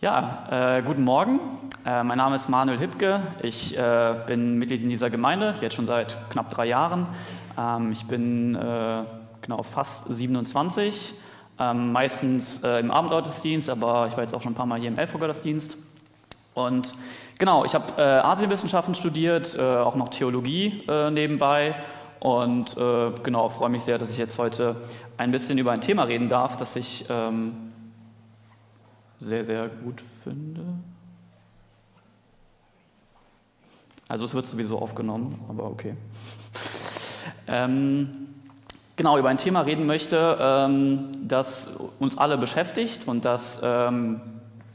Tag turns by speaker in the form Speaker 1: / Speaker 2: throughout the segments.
Speaker 1: Ja, äh, guten Morgen. Äh, mein Name ist Manuel Hipke. Ich äh, bin Mitglied in dieser Gemeinde, jetzt schon seit knapp drei Jahren. Ähm, ich bin äh, genau fast 27, ähm, meistens äh, im Abendgottesdienst, aber ich war jetzt auch schon ein paar Mal hier im Elfgottesdienst. Und genau, ich habe äh, Asienwissenschaften studiert, auch noch Theologie nebenbei. Und genau, freue mich sehr, dass ich jetzt heute ein bisschen über ein Thema reden darf, das ich ähm, sehr, sehr gut finde. Also es wird sowieso aufgenommen, aber okay. ähm, genau, über ein Thema reden möchte, ähm, das uns alle beschäftigt und das ähm,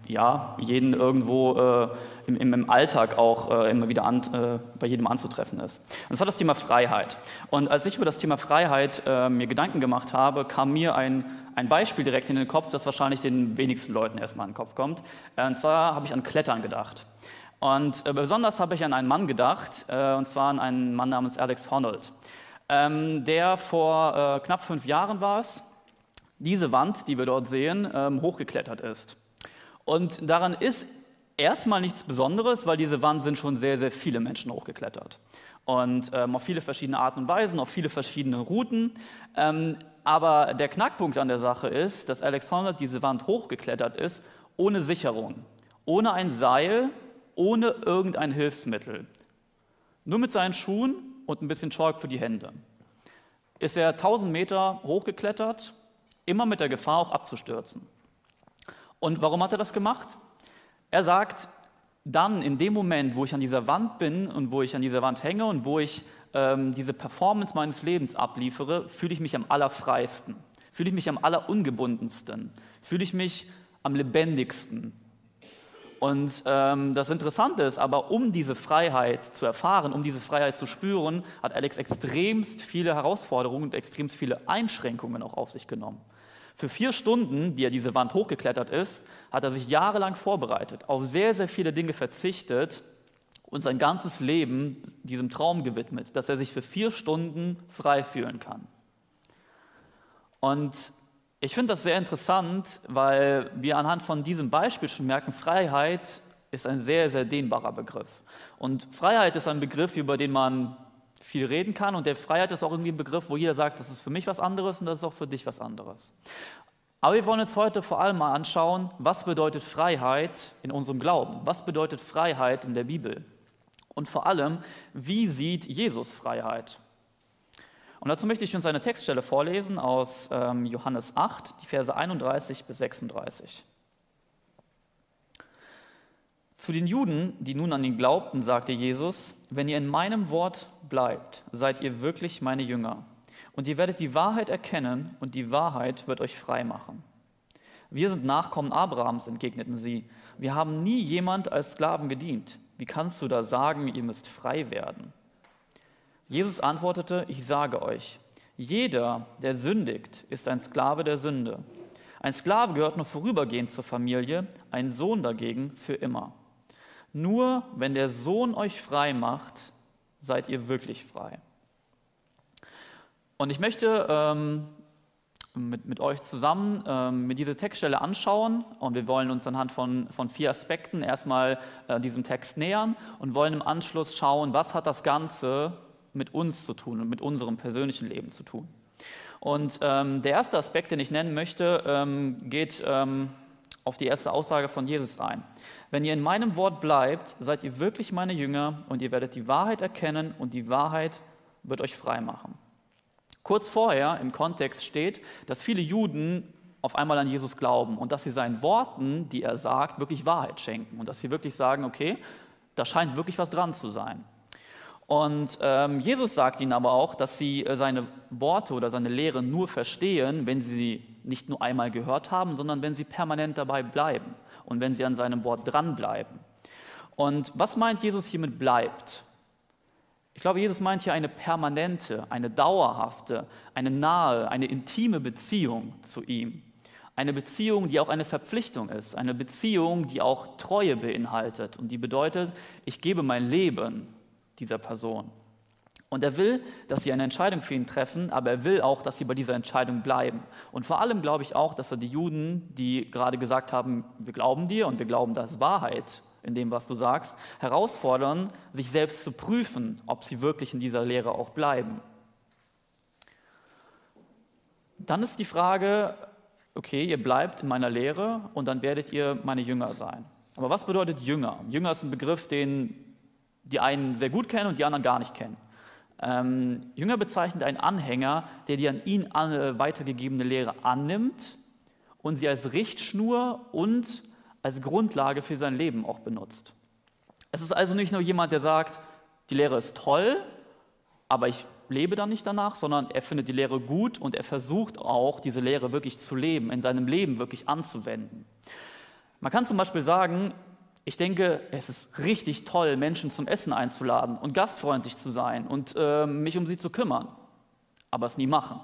Speaker 1: ja, jeden irgendwo äh, im, im, Alltag auch äh, immer wieder an, äh, bei jedem anzutreffen ist. Und das war das Thema Freiheit. Und als ich über das Thema Freiheit äh, mir Gedanken gemacht habe, kam mir ein, ein Beispiel direkt in den Kopf, das wahrscheinlich den wenigsten Leuten erstmal in den Kopf kommt. Äh, und zwar habe ich an Klettern gedacht. Und äh, besonders habe ich an einen Mann gedacht, und zwar an einen Mann namens Alex Honnold, ähm, der vor knapp fünf Jahren war es, diese Wand, die wir dort sehen, ähm, hochgeklettert ist. Und daran ist erstmal nichts Besonderes, weil diese Wand sind schon sehr, sehr viele Menschen hochgeklettert. Und ähm, auf viele verschiedene Arten und Weisen, auf viele verschiedene Routen. Ähm, aber der Knackpunkt an der Sache ist, dass Alexander diese Wand hochgeklettert ist, ohne Sicherung, ohne ein Seil, ohne irgendein Hilfsmittel. Nur mit seinen Schuhen und ein bisschen Chalk für die Hände. Ist er 1000 Meter hochgeklettert, immer mit der Gefahr auch abzustürzen. Und warum hat er das gemacht? Er sagt, dann in dem Moment, wo ich an dieser Wand bin und wo ich an dieser Wand hänge und wo ich ähm, diese Performance meines Lebens abliefere, fühle ich mich am allerfreisten, fühle ich mich am allerungebundensten, fühle ich mich am lebendigsten. Und ähm, das Interessante ist aber, um diese Freiheit zu erfahren, um diese Freiheit zu spüren, hat Alex extremst viele Herausforderungen und extremst viele Einschränkungen auch auf sich genommen. Für vier Stunden, die er diese Wand hochgeklettert ist, hat er sich jahrelang vorbereitet, auf sehr, sehr viele Dinge verzichtet und sein ganzes Leben diesem Traum gewidmet, dass er sich für vier Stunden frei fühlen kann. Und ich finde das sehr interessant, weil wir anhand von diesem Beispiel schon merken, Freiheit ist ein sehr, sehr dehnbarer Begriff. Und Freiheit ist ein Begriff, über den man viel reden kann. Und der Freiheit ist auch irgendwie ein Begriff, wo jeder sagt, das ist für mich was anderes und das ist auch für dich was anderes. Aber wir wollen jetzt heute vor allem mal anschauen, was bedeutet Freiheit in unserem Glauben? Was bedeutet Freiheit in der Bibel? Und vor allem, wie sieht Jesus Freiheit? Und dazu möchte ich uns eine Textstelle vorlesen aus ähm, Johannes 8, die Verse 31 bis 36. Zu den Juden, die nun an ihn glaubten, sagte Jesus, wenn ihr in meinem Wort bleibt, seid ihr wirklich meine Jünger. Und ihr werdet die Wahrheit erkennen und die Wahrheit wird euch frei machen. Wir sind Nachkommen Abrahams, entgegneten sie. Wir haben nie jemand als Sklaven gedient. Wie kannst du da sagen, ihr müsst frei werden? Jesus antwortete, ich sage euch, jeder, der sündigt, ist ein Sklave der Sünde. Ein Sklave gehört nur vorübergehend zur Familie, ein Sohn dagegen für immer. Nur wenn der Sohn euch frei macht, seid ihr wirklich frei. Und ich möchte ähm, mit, mit euch zusammen ähm, mir diese Textstelle anschauen und wir wollen uns anhand von, von vier Aspekten erstmal äh, diesem Text nähern und wollen im Anschluss schauen, was hat das Ganze mit uns zu tun und mit unserem persönlichen Leben zu tun. Und ähm, der erste Aspekt, den ich nennen möchte, ähm, geht ähm, auf die erste Aussage von Jesus ein. Wenn ihr in meinem Wort bleibt, seid ihr wirklich meine Jünger und ihr werdet die Wahrheit erkennen und die Wahrheit wird euch frei machen. Kurz vorher im Kontext steht, dass viele Juden auf einmal an Jesus glauben und dass sie seinen Worten, die er sagt, wirklich Wahrheit schenken und dass sie wirklich sagen, okay, da scheint wirklich was dran zu sein. Und ähm, Jesus sagt ihnen aber auch, dass sie äh, seine Worte oder seine Lehre nur verstehen, wenn sie sie nicht nur einmal gehört haben, sondern wenn sie permanent dabei bleiben und wenn sie an seinem Wort dranbleiben. Und was meint Jesus hiermit bleibt? Ich glaube, Jesus meint hier eine permanente, eine dauerhafte, eine nahe, eine intime Beziehung zu ihm. Eine Beziehung, die auch eine Verpflichtung ist, eine Beziehung, die auch Treue beinhaltet und die bedeutet, ich gebe mein Leben dieser Person. Und er will, dass sie eine Entscheidung für ihn treffen, aber er will auch, dass sie bei dieser Entscheidung bleiben. Und vor allem glaube ich auch, dass er die Juden, die gerade gesagt haben, wir glauben dir und wir glauben, das ist Wahrheit in dem, was du sagst, herausfordern, sich selbst zu prüfen, ob sie wirklich in dieser Lehre auch bleiben. Dann ist die Frage, okay, ihr bleibt in meiner Lehre und dann werdet ihr meine Jünger sein. Aber was bedeutet Jünger? Jünger ist ein Begriff, den die einen sehr gut kennen und die anderen gar nicht kennen. Ähm, Jünger bezeichnet einen Anhänger, der die an ihn weitergegebene Lehre annimmt und sie als Richtschnur und als Grundlage für sein Leben auch benutzt. Es ist also nicht nur jemand, der sagt, die Lehre ist toll, aber ich lebe dann nicht danach, sondern er findet die Lehre gut und er versucht auch, diese Lehre wirklich zu leben, in seinem Leben wirklich anzuwenden. Man kann zum Beispiel sagen, ich denke, es ist richtig toll, Menschen zum Essen einzuladen und gastfreundlich zu sein und äh, mich um sie zu kümmern, aber es nie machen.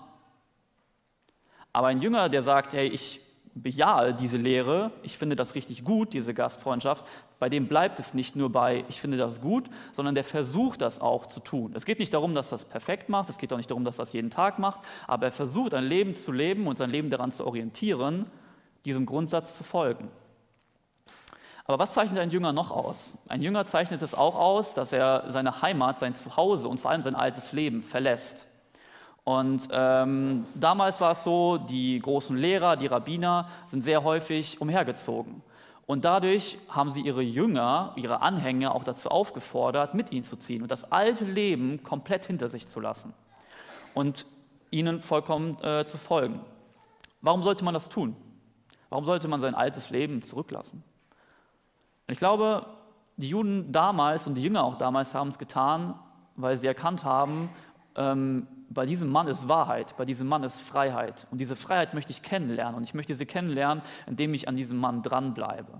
Speaker 1: Aber ein Jünger, der sagt, hey, ich bejahe diese Lehre, ich finde das richtig gut, diese Gastfreundschaft, bei dem bleibt es nicht nur bei, ich finde das gut, sondern der versucht das auch zu tun. Es geht nicht darum, dass das perfekt macht, es geht auch nicht darum, dass das jeden Tag macht, aber er versucht ein Leben zu leben und sein Leben daran zu orientieren, diesem Grundsatz zu folgen. Aber was zeichnet ein Jünger noch aus? Ein Jünger zeichnet es auch aus, dass er seine Heimat, sein Zuhause und vor allem sein altes Leben verlässt. Und ähm, damals war es so, die großen Lehrer, die Rabbiner sind sehr häufig umhergezogen. Und dadurch haben sie ihre Jünger, ihre Anhänger auch dazu aufgefordert, mit ihnen zu ziehen und das alte Leben komplett hinter sich zu lassen und ihnen vollkommen äh, zu folgen. Warum sollte man das tun? Warum sollte man sein altes Leben zurücklassen? Und ich glaube, die Juden damals und die Jünger auch damals haben es getan, weil sie erkannt haben, ähm, bei diesem Mann ist Wahrheit, bei diesem Mann ist Freiheit. Und diese Freiheit möchte ich kennenlernen. Und ich möchte sie kennenlernen, indem ich an diesem Mann dranbleibe.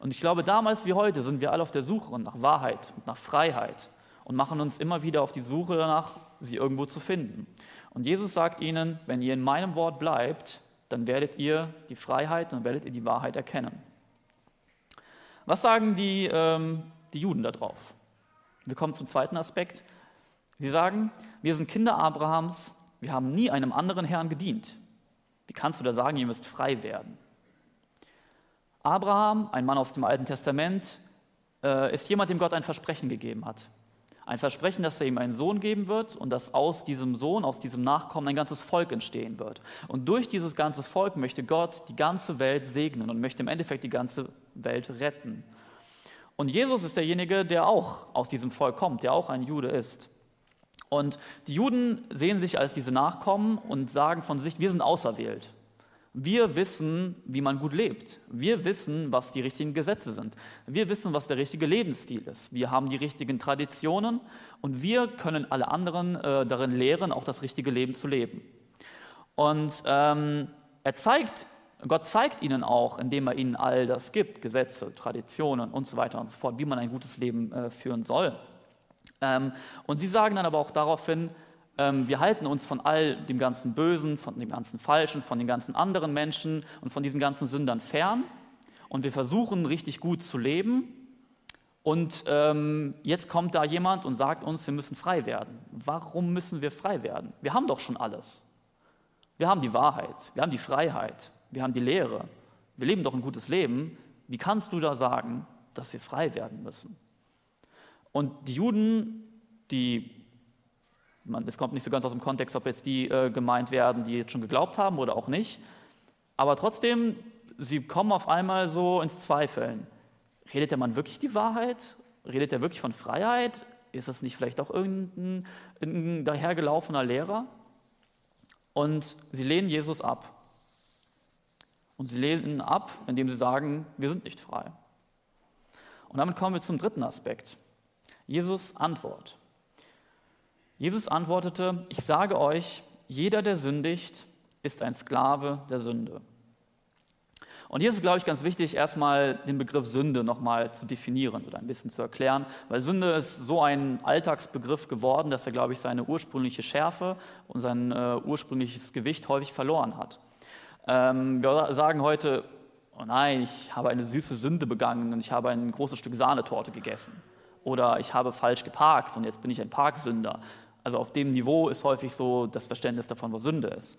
Speaker 1: Und ich glaube, damals wie heute sind wir alle auf der Suche nach Wahrheit und nach Freiheit und machen uns immer wieder auf die Suche danach, sie irgendwo zu finden. Und Jesus sagt ihnen, wenn ihr in meinem Wort bleibt, dann werdet ihr die Freiheit und werdet ihr die Wahrheit erkennen. Was sagen die, ähm, die Juden darauf? Wir kommen zum zweiten Aspekt. Sie sagen, wir sind Kinder Abrahams, wir haben nie einem anderen Herrn gedient. Wie kannst du da sagen, ihr müsst frei werden? Abraham, ein Mann aus dem Alten Testament, äh, ist jemand, dem Gott ein Versprechen gegeben hat. Ein Versprechen, dass er ihm einen Sohn geben wird und dass aus diesem Sohn, aus diesem Nachkommen ein ganzes Volk entstehen wird. Und durch dieses ganze Volk möchte Gott die ganze Welt segnen und möchte im Endeffekt die ganze Welt retten. Und Jesus ist derjenige, der auch aus diesem Volk kommt, der auch ein Jude ist. Und die Juden sehen sich als diese Nachkommen und sagen von sich, wir sind auserwählt. Wir wissen, wie man gut lebt. Wir wissen, was die richtigen Gesetze sind. Wir wissen, was der richtige Lebensstil ist. Wir haben die richtigen Traditionen und wir können alle anderen äh, darin lehren, auch das richtige Leben zu leben. Und ähm, er zeigt, Gott zeigt ihnen auch, indem er ihnen all das gibt, Gesetze, Traditionen und so weiter und so fort, wie man ein gutes Leben äh, führen soll. Ähm, und sie sagen dann aber auch daraufhin, wir halten uns von all dem ganzen Bösen, von dem ganzen Falschen, von den ganzen anderen Menschen und von diesen ganzen Sündern fern. Und wir versuchen richtig gut zu leben. Und ähm, jetzt kommt da jemand und sagt uns, wir müssen frei werden. Warum müssen wir frei werden? Wir haben doch schon alles. Wir haben die Wahrheit, wir haben die Freiheit, wir haben die Lehre. Wir leben doch ein gutes Leben. Wie kannst du da sagen, dass wir frei werden müssen? Und die Juden, die es kommt nicht so ganz aus dem Kontext, ob jetzt die äh, gemeint werden, die jetzt schon geglaubt haben oder auch nicht. Aber trotzdem, sie kommen auf einmal so ins Zweifeln. Redet der Mann wirklich die Wahrheit? Redet er wirklich von Freiheit? Ist das nicht vielleicht auch irgendein, irgendein dahergelaufener Lehrer? Und sie lehnen Jesus ab. Und sie lehnen ihn ab, indem sie sagen, wir sind nicht frei. Und damit kommen wir zum dritten Aspekt. Jesus Antwort. Jesus antwortete, ich sage euch, jeder, der sündigt, ist ein Sklave der Sünde. Und hier ist es, glaube ich, ganz wichtig, erstmal den Begriff Sünde nochmal zu definieren oder ein bisschen zu erklären, weil Sünde ist so ein Alltagsbegriff geworden, dass er, glaube ich, seine ursprüngliche Schärfe und sein äh, ursprüngliches Gewicht häufig verloren hat. Ähm, wir sagen heute, oh nein, ich habe eine süße Sünde begangen und ich habe ein großes Stück Sahnetorte gegessen. Oder ich habe falsch geparkt und jetzt bin ich ein Parksünder. Also auf dem Niveau ist häufig so das Verständnis davon, was Sünde ist.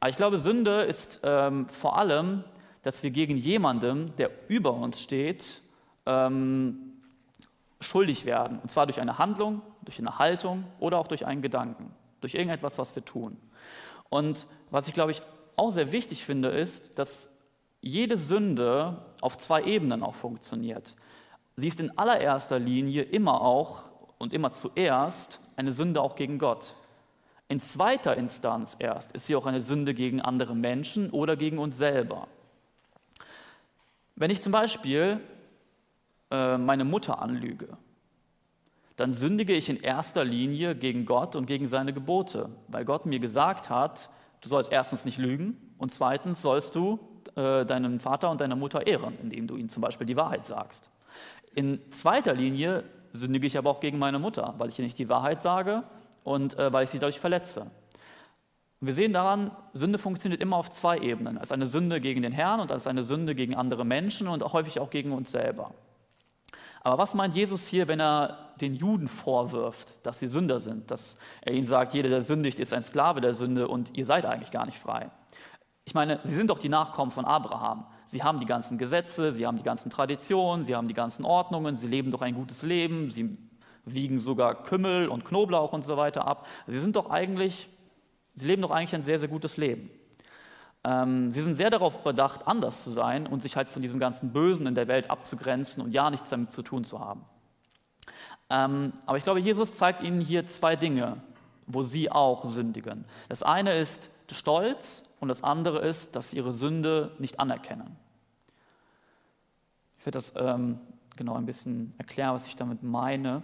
Speaker 1: Aber ich glaube, Sünde ist ähm, vor allem, dass wir gegen jemanden, der über uns steht, ähm, schuldig werden. Und zwar durch eine Handlung, durch eine Haltung oder auch durch einen Gedanken, durch irgendetwas, was wir tun. Und was ich, glaube ich, auch sehr wichtig finde, ist, dass jede Sünde auf zwei Ebenen auch funktioniert. Sie ist in allererster Linie immer auch und immer zuerst eine Sünde auch gegen Gott. In zweiter Instanz erst ist sie auch eine Sünde gegen andere Menschen oder gegen uns selber. Wenn ich zum Beispiel äh, meine Mutter anlüge, dann sündige ich in erster Linie gegen Gott und gegen seine Gebote, weil Gott mir gesagt hat, du sollst erstens nicht lügen und zweitens sollst du äh, deinen Vater und deine Mutter ehren, indem du ihnen zum Beispiel die Wahrheit sagst. In zweiter Linie sündige ich aber auch gegen meine Mutter, weil ich ihr nicht die Wahrheit sage und äh, weil ich sie dadurch verletze. Wir sehen daran, Sünde funktioniert immer auf zwei Ebenen, als eine Sünde gegen den Herrn und als eine Sünde gegen andere Menschen und häufig auch gegen uns selber. Aber was meint Jesus hier, wenn er den Juden vorwirft, dass sie Sünder sind, dass er ihnen sagt, jeder, der sündigt, ist ein Sklave der Sünde und ihr seid eigentlich gar nicht frei? Ich meine, sie sind doch die Nachkommen von Abraham. Sie haben die ganzen Gesetze, sie haben die ganzen Traditionen, sie haben die ganzen Ordnungen, sie leben doch ein gutes Leben, sie wiegen sogar Kümmel und Knoblauch und so weiter ab. Sie sind doch eigentlich, sie leben doch eigentlich ein sehr, sehr gutes Leben. Ähm, sie sind sehr darauf bedacht, anders zu sein und sich halt von diesem ganzen Bösen in der Welt abzugrenzen und ja nichts damit zu tun zu haben. Ähm, aber ich glaube, Jesus zeigt ihnen hier zwei Dinge, wo sie auch sündigen. Das eine ist Stolz und das andere ist, dass sie ihre Sünde nicht anerkennen. Ich werde das ähm, genau ein bisschen erklären, was ich damit meine.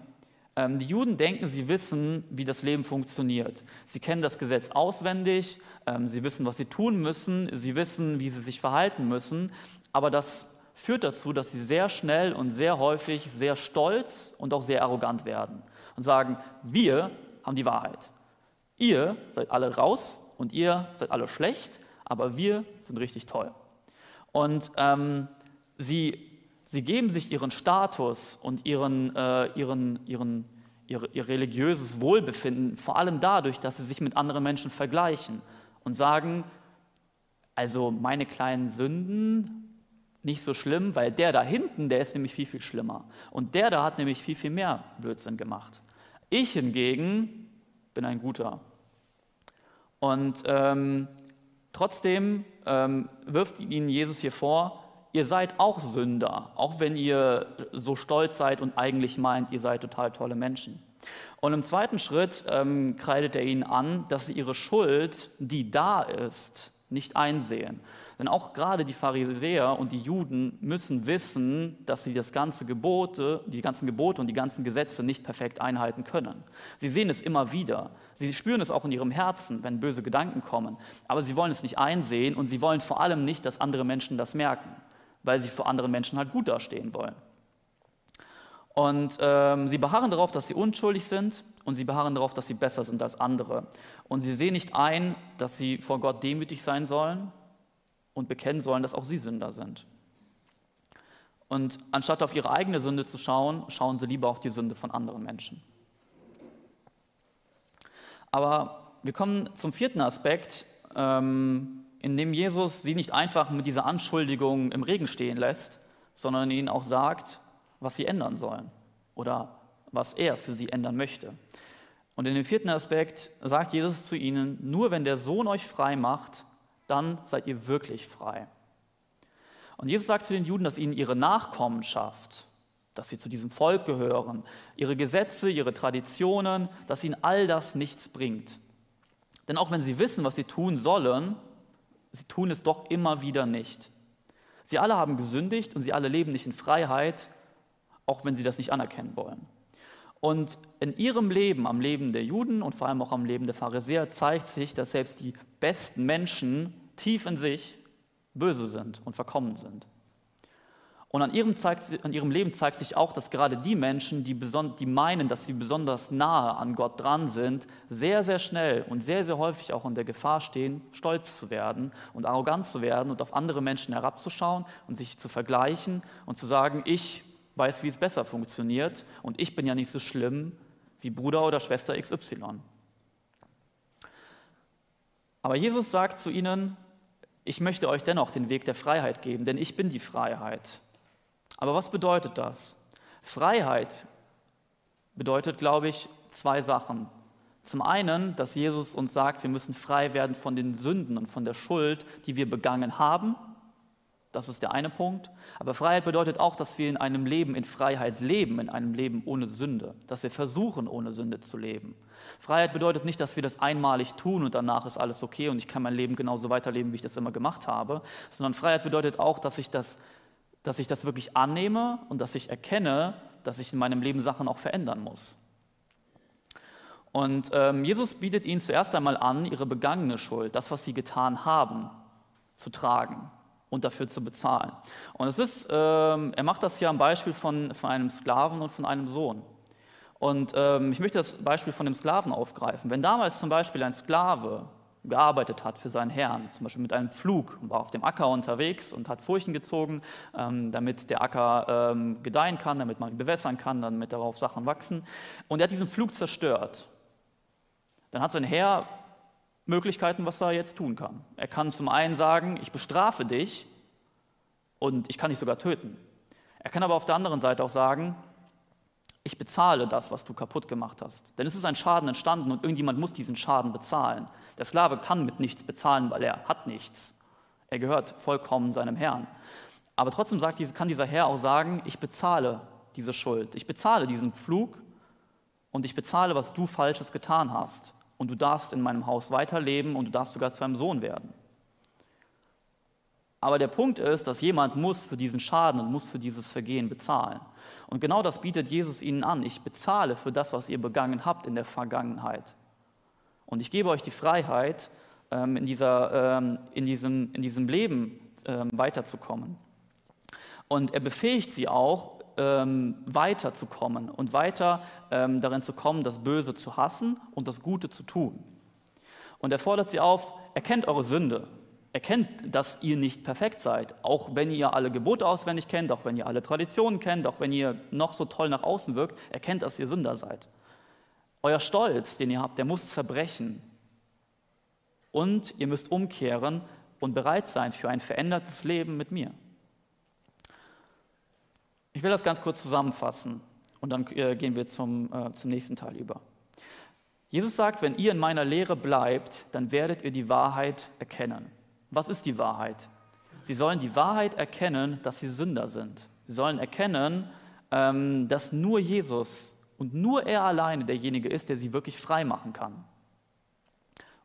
Speaker 1: Ähm, die Juden denken, sie wissen, wie das Leben funktioniert. Sie kennen das Gesetz auswendig, ähm, sie wissen, was sie tun müssen, sie wissen, wie sie sich verhalten müssen, aber das führt dazu, dass sie sehr schnell und sehr häufig sehr stolz und auch sehr arrogant werden und sagen, wir haben die Wahrheit. Ihr seid alle raus und ihr seid alle schlecht, aber wir sind richtig toll. Und ähm, sie Sie geben sich ihren Status und ihren, äh, ihren, ihren, ihr, ihr religiöses Wohlbefinden vor allem dadurch, dass sie sich mit anderen Menschen vergleichen und sagen, also meine kleinen Sünden nicht so schlimm, weil der da hinten, der ist nämlich viel, viel schlimmer. Und der da hat nämlich viel, viel mehr Blödsinn gemacht. Ich hingegen bin ein guter. Und ähm, trotzdem ähm, wirft ihnen Jesus hier vor, ihr seid auch Sünder, auch wenn ihr so stolz seid und eigentlich meint, ihr seid total tolle Menschen. Und im zweiten Schritt ähm, kreidet er ihnen an, dass sie ihre Schuld, die da ist, nicht einsehen. Denn auch gerade die Pharisäer und die Juden müssen wissen, dass sie das ganze Gebote, die ganzen Gebote und die ganzen Gesetze nicht perfekt einhalten können. Sie sehen es immer wieder. Sie spüren es auch in ihrem Herzen, wenn böse Gedanken kommen. Aber sie wollen es nicht einsehen und sie wollen vor allem nicht, dass andere Menschen das merken weil sie vor anderen Menschen halt gut dastehen wollen. Und ähm, sie beharren darauf, dass sie unschuldig sind und sie beharren darauf, dass sie besser sind als andere. Und sie sehen nicht ein, dass sie vor Gott demütig sein sollen und bekennen sollen, dass auch sie Sünder sind. Und anstatt auf ihre eigene Sünde zu schauen, schauen sie lieber auf die Sünde von anderen Menschen. Aber wir kommen zum vierten Aspekt, ähm, indem Jesus sie nicht einfach mit dieser Anschuldigung im Regen stehen lässt, sondern ihnen auch sagt, was sie ändern sollen oder was er für sie ändern möchte. Und in dem vierten Aspekt sagt Jesus zu ihnen, nur wenn der Sohn euch frei macht, dann seid ihr wirklich frei. Und Jesus sagt zu den Juden, dass ihnen ihre Nachkommenschaft, dass sie zu diesem Volk gehören, ihre Gesetze, ihre Traditionen, dass ihnen all das nichts bringt. Denn auch wenn sie wissen, was sie tun sollen, sie tun es doch immer wieder nicht. Sie alle haben gesündigt und sie alle leben nicht in Freiheit, auch wenn sie das nicht anerkennen wollen. Und in ihrem Leben, am Leben der Juden und vor allem auch am Leben der Pharisäer, zeigt sich, dass selbst die besten Menschen tief in sich böse sind und verkommen sind. Und an ihrem, zeigt, an ihrem, Leben zeigt sich auch, dass gerade die Menschen, die, die meinen, dass sie besonders nahe an Gott dran sind, sehr, sehr schnell und sehr, sehr häufig auch in der Gefahr stehen, stolz zu werden und arrogant zu werden und auf andere Menschen herabzuschauen und sich zu vergleichen und zu sagen, ich weiß, wie es besser funktioniert und ich bin ja nicht so schlimm wie Bruder oder Schwester XY. Aber Jesus sagt zu ihnen, ich möchte euch dennoch den Weg der Freiheit geben, denn ich bin die Freiheit. Aber was bedeutet das? Freiheit bedeutet, glaube ich, zwei Sachen. Zum einen, dass Jesus uns sagt, wir müssen frei werden von den Sünden und von der Schuld, die wir begangen haben. Das ist der eine Punkt. Aber Freiheit bedeutet auch, dass wir in einem Leben in Freiheit leben, in einem Leben ohne Sünde, dass wir versuchen, ohne Sünde zu leben. Freiheit bedeutet nicht, dass wir das einmalig tun und danach ist alles okay und ich kann mein Leben genauso weiterleben, wie ich das immer gemacht habe, sondern Freiheit bedeutet auch, dass ich das, dass ich das wirklich annehme und dass ich erkenne, dass ich in meinem Leben Sachen auch verändern muss. Und ähm, Jesus bietet ihnen zuerst einmal an, ihre begangene Schuld, das, was sie getan haben, zu tragen und dafür zu bezahlen. Und es ist, ähm, er macht das hier am Beispiel von, von einem Sklaven und von einem Sohn. Und ähm, ich möchte das Beispiel von dem Sklaven aufgreifen. Wenn damals zum Beispiel ein Sklave gearbeitet hat für seinen Herrn, zum Beispiel mit einem Pflug, war auf dem Acker unterwegs und hat Furchen gezogen, ähm, damit der Acker ähm, gedeihen kann, damit man ihn bewässern kann, damit darauf Sachen wachsen. Und er hat diesen Pflug zerstört dann hat sein Herr Möglichkeiten, was er jetzt tun kann. Er kann zum einen sagen, ich bestrafe dich und ich kann dich sogar töten. Er kann aber auf der anderen Seite auch sagen, ich bezahle das, was du kaputt gemacht hast. Denn es ist ein Schaden entstanden und irgendjemand muss diesen Schaden bezahlen. Der Sklave kann mit nichts bezahlen, weil er hat nichts. Er gehört vollkommen seinem Herrn. Aber trotzdem sagt, kann dieser Herr auch sagen, ich bezahle diese Schuld. Ich bezahle diesen Pflug und ich bezahle, was du Falsches getan hast und du darfst in meinem Haus weiterleben und du darfst sogar zu einem Sohn werden. Aber der Punkt ist, dass jemand muss für diesen Schaden und muss für dieses Vergehen bezahlen. Und genau das bietet Jesus ihnen an. Ich bezahle für das, was ihr begangen habt in der Vergangenheit. Und ich gebe euch die Freiheit, ähm, in, dieser, ähm, in, diesem, in diesem Leben ähm, weiterzukommen. Und er befähigt sie auch, weiterzukommen und weiter darin zu kommen, das Böse zu hassen und das Gute zu tun. Und er fordert sie auf, erkennt eure Sünde, erkennt, dass ihr nicht perfekt seid, auch wenn ihr alle Gebote auswendig kennt, auch wenn ihr alle Traditionen kennt, auch wenn ihr noch so toll nach außen wirkt, erkennt, dass ihr Sünder seid. Euer Stolz, den ihr habt, der muss zerbrechen. Und ihr müsst umkehren und bereit sein für ein verändertes Leben mit mir. Ich will das ganz kurz zusammenfassen und dann äh, gehen wir zum, äh, zum nächsten Teil über. Jesus sagt, wenn ihr in meiner Lehre bleibt, dann werdet ihr die Wahrheit erkennen. Was ist die Wahrheit? Sie sollen die Wahrheit erkennen, dass sie Sünder sind. Sie sollen erkennen, ähm, dass nur Jesus und nur er alleine derjenige ist, der sie wirklich frei machen kann.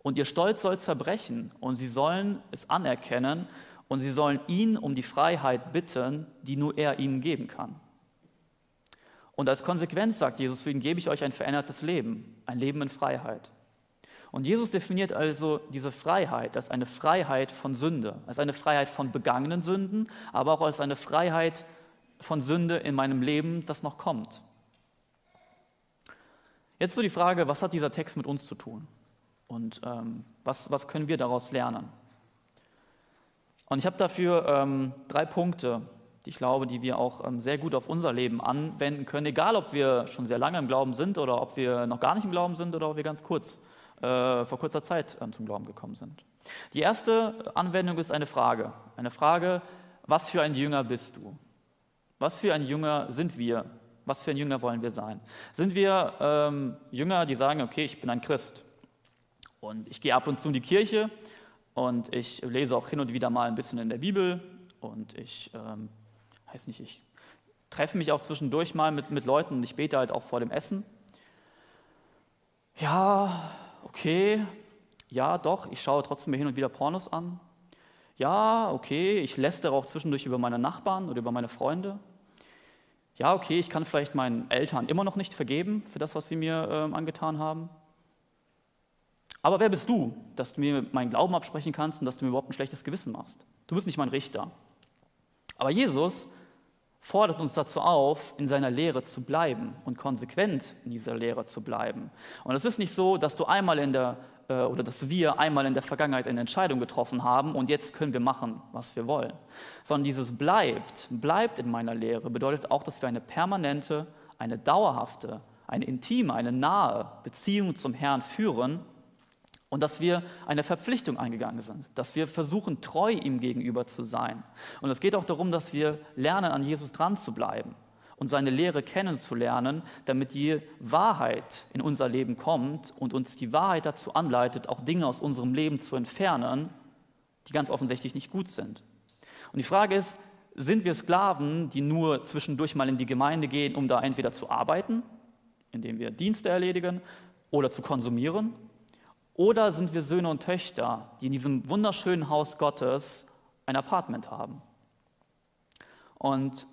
Speaker 1: Und ihr Stolz soll zerbrechen und sie sollen es anerkennen und sie sollen ihn um die Freiheit bitten, die nur er ihnen geben kann. Und als Konsequenz sagt Jesus, für ihn gebe ich euch ein verändertes Leben, ein Leben in Freiheit. Und Jesus definiert also diese Freiheit als eine Freiheit von Sünde, als eine Freiheit von begangenen Sünden, aber auch als eine Freiheit von Sünde in meinem Leben, das noch kommt. Jetzt so die Frage, was hat dieser Text mit uns zu tun? Und ähm, was, was können wir daraus lernen? Und ich habe dafür ähm, drei Punkte, die ich glaube, die wir auch ähm, sehr gut auf unser Leben anwenden können, egal ob wir schon sehr lange im Glauben sind oder ob wir noch gar nicht im Glauben sind oder ob wir ganz kurz, äh, vor kurzer Zeit ähm, zum Glauben gekommen sind. Die erste Anwendung ist eine Frage. Eine Frage, was für ein Jünger bist du? Was für ein Jünger sind wir? Was für ein Jünger wollen wir sein? Sind wir ähm, Jünger, die sagen, okay, ich bin ein Christ und ich gehe ab und zu in die Kirche und ich lese auch hin und wieder mal ein bisschen in der Bibel und ich, ähm, weiß nicht, ich treffe mich auch zwischendurch mal mit, mit Leuten und ich bete halt auch vor dem Essen. Ja, okay, ja, doch, ich schaue trotzdem mir hin und wieder Pornos an. Ja, okay, ich lästere auch zwischendurch über meine Nachbarn oder über meine Freunde. Ja, okay, ich kann vielleicht meinen Eltern immer noch nicht vergeben für das, was sie mir ähm, angetan haben. Aber wer bist du, dass du mir meinen Glauben absprechen kannst und dass du mir überhaupt ein schlechtes Gewissen machst? Du bist nicht mein Richter. Aber Jesus fordert uns dazu auf, in seiner Lehre zu bleiben und konsequent in dieser Lehre zu bleiben. Und es ist nicht so, dass du einmal in der äh, oder dass wir einmal in der Vergangenheit eine Entscheidung getroffen haben und jetzt können wir machen, was wir wollen. Sondern dieses bleibt, bleibt in meiner Lehre bedeutet auch, dass wir eine permanente, eine dauerhafte eine intime, eine nahe Beziehung zum Herrn führen und dass wir eine Verpflichtung eingegangen sind, dass wir versuchen, treu ihm gegenüber zu sein. Und es geht auch darum, dass wir lernen, an Jesus dran zu bleiben und seine Lehre kennenzulernen, damit die Wahrheit in unser Leben kommt und uns die Wahrheit dazu anleitet, auch Dinge aus unserem Leben zu entfernen, die ganz offensichtlich nicht gut sind. Und die Frage ist, sind wir Sklaven, die nur zwischendurch mal in die Gemeinde gehen, um da entweder zu arbeiten, indem wir Dienste erledigen, oder zu konsumieren? Oder sind wir Söhne und Töchter, die in diesem wunderschönen Haus Gottes ein Apartment haben? Und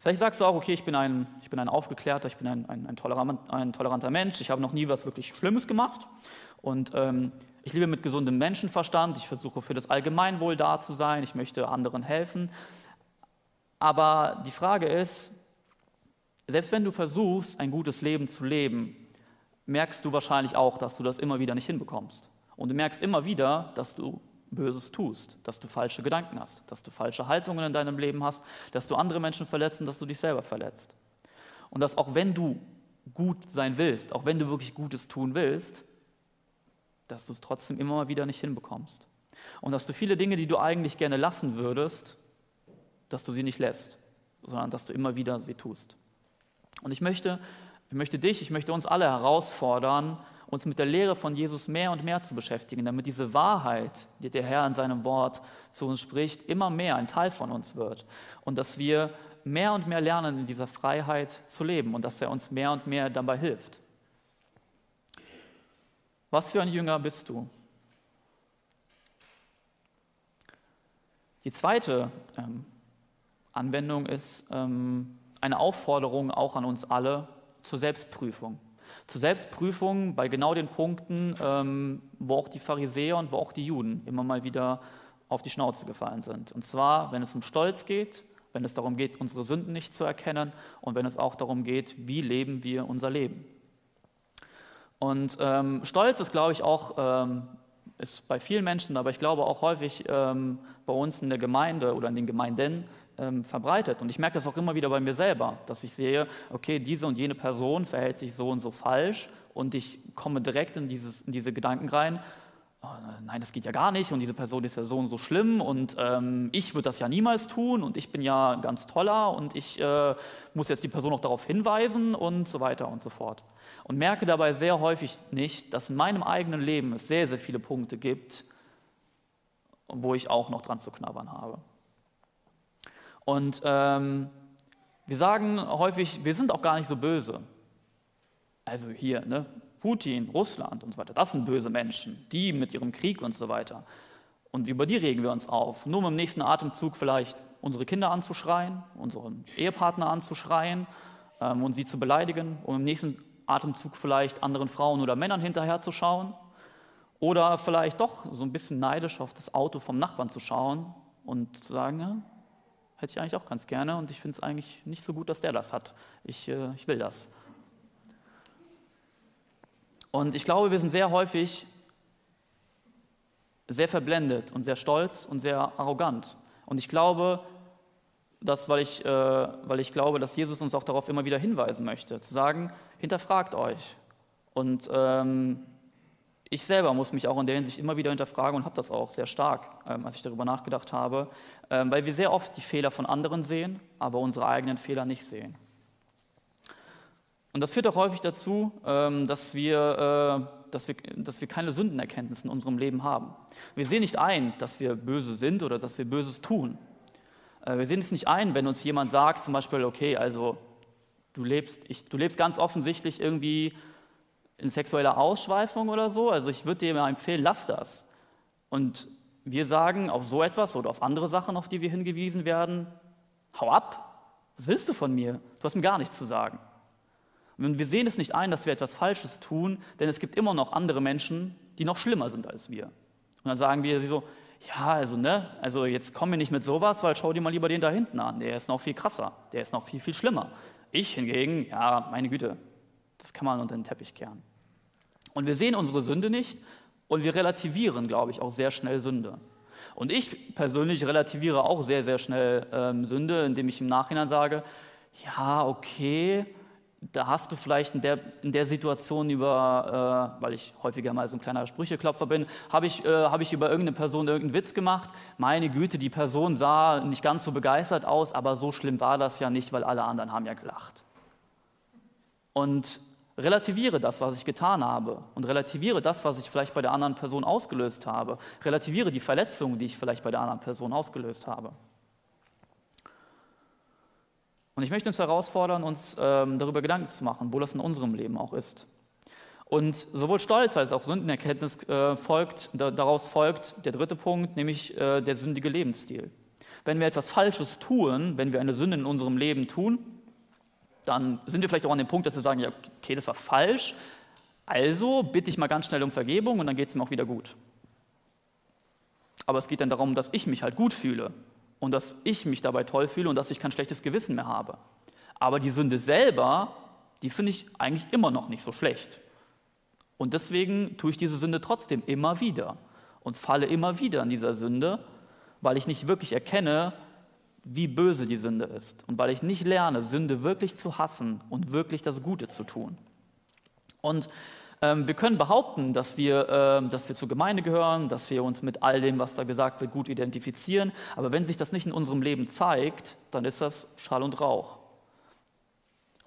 Speaker 1: vielleicht sagst du auch, okay, ich bin ein, ich bin ein aufgeklärter, ich bin ein, ein, ein, tolerant, ein toleranter Mensch, ich habe noch nie was wirklich Schlimmes gemacht und ähm, ich lebe mit gesundem Menschenverstand, ich versuche für das Allgemeinwohl da zu sein, ich möchte anderen helfen. Aber die Frage ist, selbst wenn du versuchst, ein gutes Leben zu leben, merkst du wahrscheinlich auch, dass du das immer wieder nicht hinbekommst. Und du merkst immer wieder, dass du Böses tust, dass du falsche Gedanken hast, dass du falsche Haltungen in deinem Leben hast, dass du andere Menschen verletzt und dass du dich selber verletzt. Und dass auch wenn du gut sein willst, auch wenn du wirklich Gutes tun willst, dass du es trotzdem immer mal wieder nicht hinbekommst. Und dass du viele Dinge, die du eigentlich gerne lassen würdest, dass du sie nicht lässt, sondern dass du immer wieder sie tust. Und ich möchte, ich möchte dich, ich möchte uns alle herausfordern, uns mit der Lehre von Jesus mehr und mehr zu beschäftigen, damit diese Wahrheit, die der Herr in seinem Wort zu uns spricht, immer mehr ein Teil von uns wird. Und dass wir mehr und mehr lernen, in dieser Freiheit zu leben und dass er uns mehr und mehr dabei hilft. Was für ein Jünger bist du? Die zweite ähm, Anwendung ist ähm, eine Aufforderung auch an uns alle zur Selbstprüfung. Zur Selbstprüfung bei genau den Punkten, ähm, wo auch die Pharisäer und wo auch die Juden immer mal wieder auf die Schnauze gefallen sind. Und zwar, wenn es um Stolz geht, wenn es darum geht, unsere Sünden nicht zu erkennen und wenn es auch darum geht, wie leben wir unser Leben. Und ähm, Stolz ist, glaube ich, auch ähm, ist bei vielen Menschen, aber ich glaube auch häufig ähm, bei uns in der Gemeinde oder in den Gemeinden ähm, verbreitet. Und ich merke das auch immer wieder bei mir selber, dass ich sehe, okay, diese und jene Person verhält sich so und so falsch und ich komme direkt in, dieses, in diese Gedanken rein, oh, nein, das geht ja gar nicht und diese Person ist ja so und so schlimm und ähm, ich würde das ja niemals tun und ich bin ja ganz toller und ich äh, muss jetzt die Person auch darauf hinweisen und so weiter und so fort. Und merke dabei sehr häufig nicht, dass in meinem eigenen Leben es sehr, sehr viele Punkte gibt, wo ich auch noch dran zu knabbern habe. Und ähm, wir sagen häufig, wir sind auch gar nicht so böse. Also hier, ne? Putin, Russland und so weiter, das sind böse Menschen, die mit ihrem Krieg und so weiter. Und über die regen wir uns auf. Nur mit dem nächsten Atemzug vielleicht unsere Kinder anzuschreien, unseren Ehepartner anzuschreien ähm, und sie zu beleidigen und im nächsten Atemzug vielleicht anderen Frauen oder Männern hinterherzuschauen oder vielleicht doch so ein bisschen neidisch auf das Auto vom Nachbarn zu schauen und zu sagen, ja, Hätte ich eigentlich auch ganz gerne und ich finde es eigentlich nicht so gut, dass der das hat. Ich, äh, ich will das. Und ich glaube, wir sind sehr häufig sehr verblendet und sehr stolz und sehr arrogant. Und ich glaube, dass, weil ich, äh, weil ich glaube, dass Jesus uns auch darauf immer wieder hinweisen möchte, zu sagen, hinterfragt euch und ähm, ich selber muss mich auch in der Hinsicht immer wieder hinterfragen und habe das auch sehr stark, ähm, als ich darüber nachgedacht habe, ähm, weil wir sehr oft die Fehler von anderen sehen, aber unsere eigenen Fehler nicht sehen. Und das führt auch häufig dazu, ähm, dass, wir, äh, dass, wir, dass wir keine Sündenerkenntnis in unserem Leben haben. Wir sehen nicht ein, dass wir böse sind oder dass wir Böses tun. Äh, wir sehen es nicht ein, wenn uns jemand sagt, zum Beispiel, okay, also du lebst, ich, du lebst ganz offensichtlich irgendwie in sexueller Ausschweifung oder so. Also ich würde dir mal empfehlen, lass das. Und wir sagen auf so etwas oder auf andere Sachen, auf die wir hingewiesen werden, hau ab. Was willst du von mir? Du hast mir gar nichts zu sagen. Und wir sehen es nicht ein, dass wir etwas Falsches tun, denn es gibt immer noch andere Menschen, die noch schlimmer sind als wir. Und dann sagen wir so, ja, also ne, also jetzt komm mir nicht mit sowas, weil schau dir mal lieber den da hinten an, der ist noch viel krasser, der ist noch viel, viel schlimmer. Ich hingegen, ja, meine Güte, das kann man unter den Teppich kehren. Und wir sehen unsere Sünde nicht und wir relativieren, glaube ich, auch sehr schnell Sünde. Und ich persönlich relativiere auch sehr, sehr schnell ähm, Sünde, indem ich im Nachhinein sage, ja, okay, da hast du vielleicht in der, in der Situation über, äh, weil ich häufiger mal so ein kleiner Sprücheklopfer bin, habe ich, äh, hab ich über irgendeine Person irgendeinen Witz gemacht. Meine Güte, die Person sah nicht ganz so begeistert aus, aber so schlimm war das ja nicht, weil alle anderen haben ja gelacht. Und relativiere das, was ich getan habe und relativiere das, was ich vielleicht bei der anderen Person ausgelöst habe. Relativiere die Verletzungen, die ich vielleicht bei der anderen Person ausgelöst habe. Und ich möchte uns herausfordern, uns ähm, darüber Gedanken zu machen, wo das in unserem Leben auch ist. Und sowohl Stolz als auch Sündenerkenntnis äh, folgt, da, daraus folgt der dritte Punkt, nämlich äh, der sündige Lebensstil. Wenn wir etwas Falsches tun, wenn wir eine Sünde in unserem Leben tun, dann sind wir vielleicht auch an dem Punkt, dass wir sagen, ja, okay, das war falsch, also bitte ich mal ganz schnell um Vergebung und dann geht es mir auch wieder gut. Aber es geht dann darum, dass ich mich halt gut fühle und dass ich mich dabei toll fühle und dass ich kein schlechtes Gewissen mehr habe. Aber die Sünde selber, die finde ich eigentlich immer noch nicht so schlecht. Und deswegen tue ich diese Sünde trotzdem immer wieder und falle immer wieder an dieser Sünde, weil ich nicht wirklich erkenne, wie böse die Sünde ist und weil ich nicht lerne, Sünde wirklich zu hassen und wirklich das Gute zu tun. Und ähm, wir können behaupten, dass wir, ähm, dass wir zur Gemeinde gehören, dass wir uns mit all dem, was da gesagt wird, gut identifizieren. Aber wenn sich das nicht in unserem Leben zeigt, dann ist das Schall und Rauch.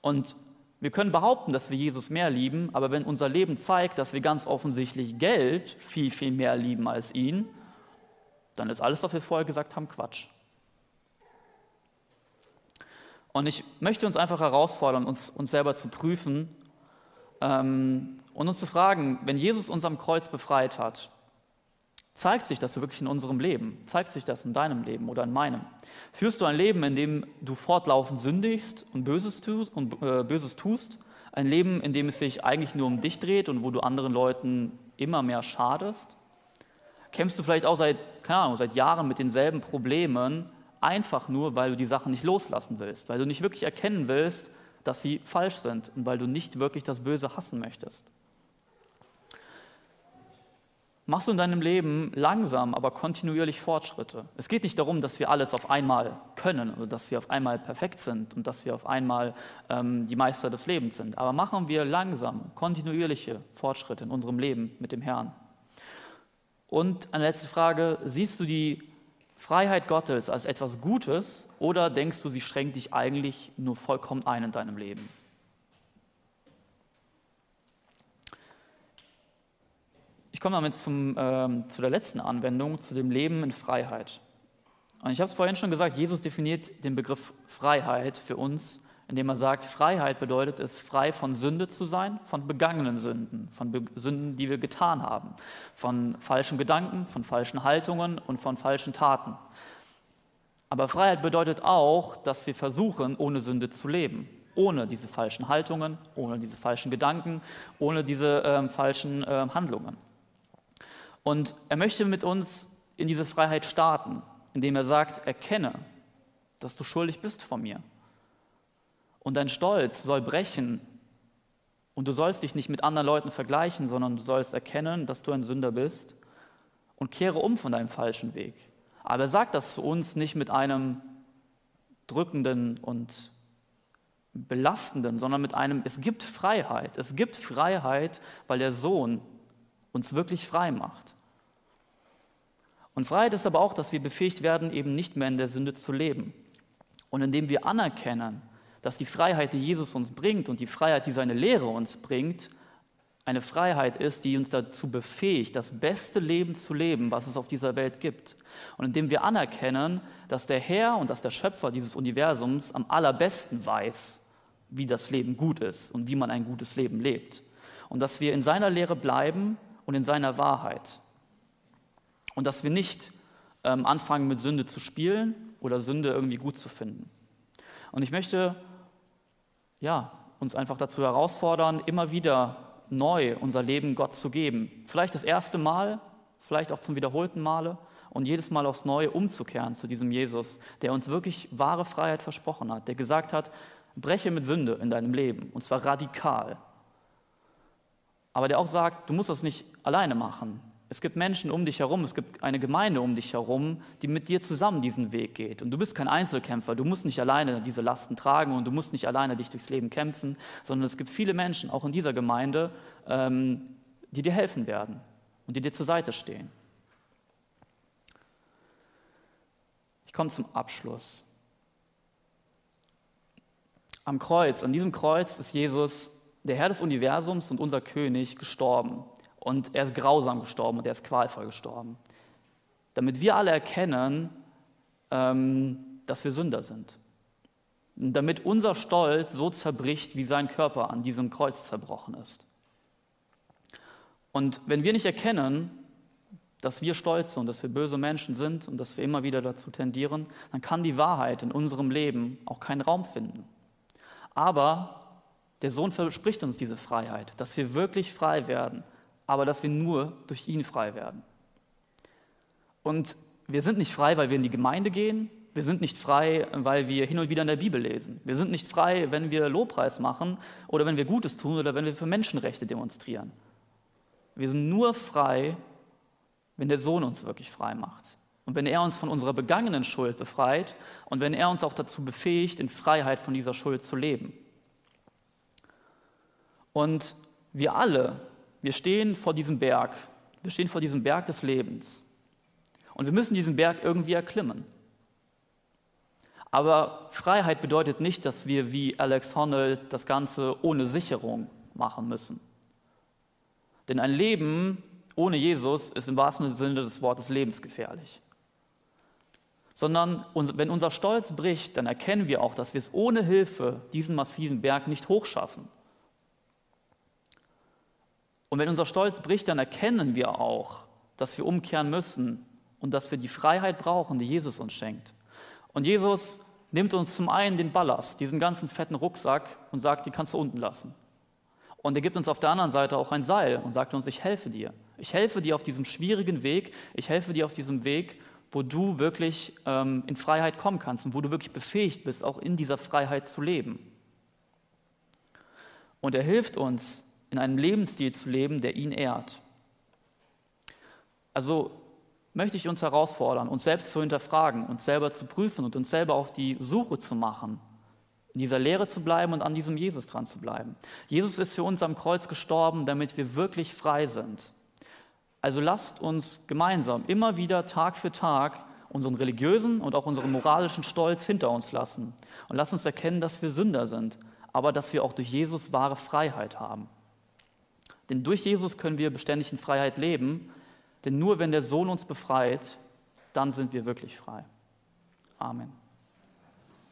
Speaker 1: Und wir können behaupten, dass wir Jesus mehr lieben, aber wenn unser Leben zeigt, dass wir ganz offensichtlich Geld viel, viel mehr lieben als ihn, dann ist alles, was wir vorher gesagt haben, Quatsch. Und ich möchte uns einfach herausfordern, uns, uns selber zu prüfen ähm, und uns zu fragen, wenn Jesus uns am Kreuz befreit hat, zeigt sich das wirklich in unserem Leben? Zeigt sich das in deinem Leben oder in meinem? Führst du ein Leben, in dem du fortlaufend sündigst und Böses tust, und, äh, Böses tust? Ein Leben, in dem es sich eigentlich nur um dich dreht und wo du anderen Leuten immer mehr schadest? Kämpfst du vielleicht auch seit, keine Ahnung, seit Jahren mit denselben Problemen, einfach nur, weil du die Sachen nicht loslassen willst, weil du nicht wirklich erkennen willst, dass sie falsch sind und weil du nicht wirklich das Böse hassen möchtest. Machst du in deinem Leben langsam, aber kontinuierlich Fortschritte. Es geht nicht darum, dass wir alles auf einmal können oder dass wir auf einmal perfekt sind und dass wir auf einmal ähm, die Meister des Lebens sind. Aber machen wir langsam, kontinuierliche Fortschritte in unserem Leben mit dem Herrn. Und eine letzte Frage, siehst du die Freiheit Gottes als etwas Gutes oder denkst du, sie schränkt dich eigentlich nur vollkommen ein in deinem Leben? Ich komme damit zum, äh, zu der letzten Anwendung, zu dem Leben in Freiheit. Und ich habe es vorhin schon gesagt, Jesus definiert den Begriff Freiheit für uns indem er sagt, Freiheit bedeutet es, frei von Sünde zu sein, von begangenen Sünden, von Be Sünden, die wir getan haben, von falschen Gedanken, von falschen Haltungen und von falschen Taten. Aber Freiheit bedeutet auch, dass wir versuchen, ohne Sünde zu leben, ohne diese falschen Haltungen, ohne diese falschen Gedanken, ohne diese äh, falschen äh, Handlungen. Und er möchte mit uns in diese Freiheit starten, indem er sagt, erkenne, dass du schuldig bist vor mir und dein Stolz soll brechen. Und du sollst dich nicht mit anderen Leuten vergleichen, sondern du sollst erkennen, dass du ein Sünder bist und kehre um von deinem falschen Weg. Aber er sagt das zu uns nicht mit einem drückenden und belastenden, sondern mit einem, es gibt Freiheit. Es gibt Freiheit, weil der Sohn uns wirklich frei macht. Und Freiheit ist aber auch, dass wir befähigt werden, eben nicht mehr in der Sünde zu leben. Und indem wir anerkennen, dass die Freiheit, die Jesus uns bringt und die Freiheit, die seine Lehre uns bringt, eine Freiheit ist, die uns dazu befähigt, das beste Leben zu leben, was es auf dieser Welt gibt. Und indem wir anerkennen, dass der Herr und dass der Schöpfer dieses Universums am allerbesten weiß, wie das Leben gut ist und wie man ein gutes Leben lebt. Und dass wir in seiner Lehre bleiben und in seiner Wahrheit. Und dass wir nicht ähm, anfangen, mit Sünde zu spielen oder Sünde irgendwie gut zu finden. Und ich möchte ja, uns einfach dazu herausfordern, immer wieder neu unser Leben Gott zu geben. Vielleicht das erste Mal, vielleicht auch zum wiederholten Male und jedes Mal aufs Neue umzukehren zu diesem Jesus, der uns wirklich wahre Freiheit versprochen hat, der gesagt hat, breche mit Sünde in deinem Leben und zwar radikal. Aber der auch sagt, du musst das nicht alleine machen. Es gibt Menschen um dich herum, es gibt eine Gemeinde um dich herum, die mit dir zusammen diesen Weg geht. Und du bist kein Einzelkämpfer, du musst nicht alleine diese Lasten tragen und du musst nicht alleine dich durchs Leben kämpfen, sondern es gibt viele Menschen, auch in dieser Gemeinde, ähm, die dir helfen werden und die dir zur Seite stehen. Ich komme zum Abschluss. Am Kreuz, an diesem Kreuz ist Jesus, der Herr des Universums und unser König, gestorben. Und er ist grausam gestorben und er ist qualvoll gestorben. Damit wir alle erkennen, ähm, dass wir Sünder sind. Und damit unser Stolz so zerbricht, wie sein Körper an diesem Kreuz zerbrochen ist. Und wenn wir nicht erkennen, dass wir stolz sind, dass wir böse Menschen sind und dass wir immer wieder dazu tendieren, dann kann die Wahrheit in unserem Leben auch keinen Raum finden. Aber der Sohn verspricht uns diese Freiheit, dass wir wirklich frei werden, aber dass wir nur durch ihn frei werden. Und wir sind nicht frei, weil wir in die Gemeinde gehen. Wir sind nicht frei, weil wir hin und wieder in der Bibel lesen. Wir sind nicht frei, wenn wir Lobpreis machen oder wenn wir Gutes tun oder wenn wir für Menschenrechte demonstrieren. Wir sind nur frei, wenn der Sohn uns wirklich frei macht. Und wenn er uns von unserer begangenen Schuld befreit und wenn er uns auch dazu befähigt, in Freiheit von dieser Schuld zu leben. Und wir alle, wir stehen vor diesem Berg. Wir stehen vor diesem Berg des Lebens. Und wir müssen diesen Berg irgendwie erklimmen. Aber Freiheit bedeutet nicht, dass wir wie Alex Honnold das Ganze ohne Sicherung machen müssen. Denn ein Leben ohne Jesus ist im wahrsten Sinne des Wortes lebensgefährlich sondern wenn unser Stolz bricht, dann erkennen wir auch, dass wir es ohne Hilfe diesen massiven Berg nicht hochschaffen. Und wenn unser Stolz bricht, dann erkennen wir auch, dass wir umkehren müssen und dass wir die Freiheit brauchen, die Jesus uns schenkt. Und Jesus nimmt uns zum einen den Ballast, diesen ganzen fetten Rucksack und sagt, den kannst du unten lassen. Und er gibt uns auf der anderen Seite auch ein Seil und sagt uns, ich helfe dir. Ich helfe dir auf diesem schwierigen Weg, ich helfe dir auf diesem Weg, wo du wirklich ähm, in Freiheit kommen kannst und wo du wirklich befähigt bist, auch in dieser Freiheit zu leben. Und er hilft uns, in einem Lebensstil zu leben, der ihn ehrt. Also möchte ich uns herausfordern, uns selbst zu hinterfragen, uns selber zu prüfen und uns selber auf die Suche zu machen, in dieser Lehre zu bleiben und an diesem Jesus dran zu bleiben. Jesus ist für uns am Kreuz gestorben, damit wir wirklich frei sind. Also lasst uns gemeinsam immer wieder Tag für Tag unseren religiösen und auch unseren moralischen Stolz hinter uns lassen und lasst uns erkennen, dass wir Sünder sind, aber dass wir auch durch Jesus wahre Freiheit haben. Denn durch Jesus können wir beständig in Freiheit leben, denn nur wenn der Sohn uns befreit, dann sind wir wirklich frei. Amen.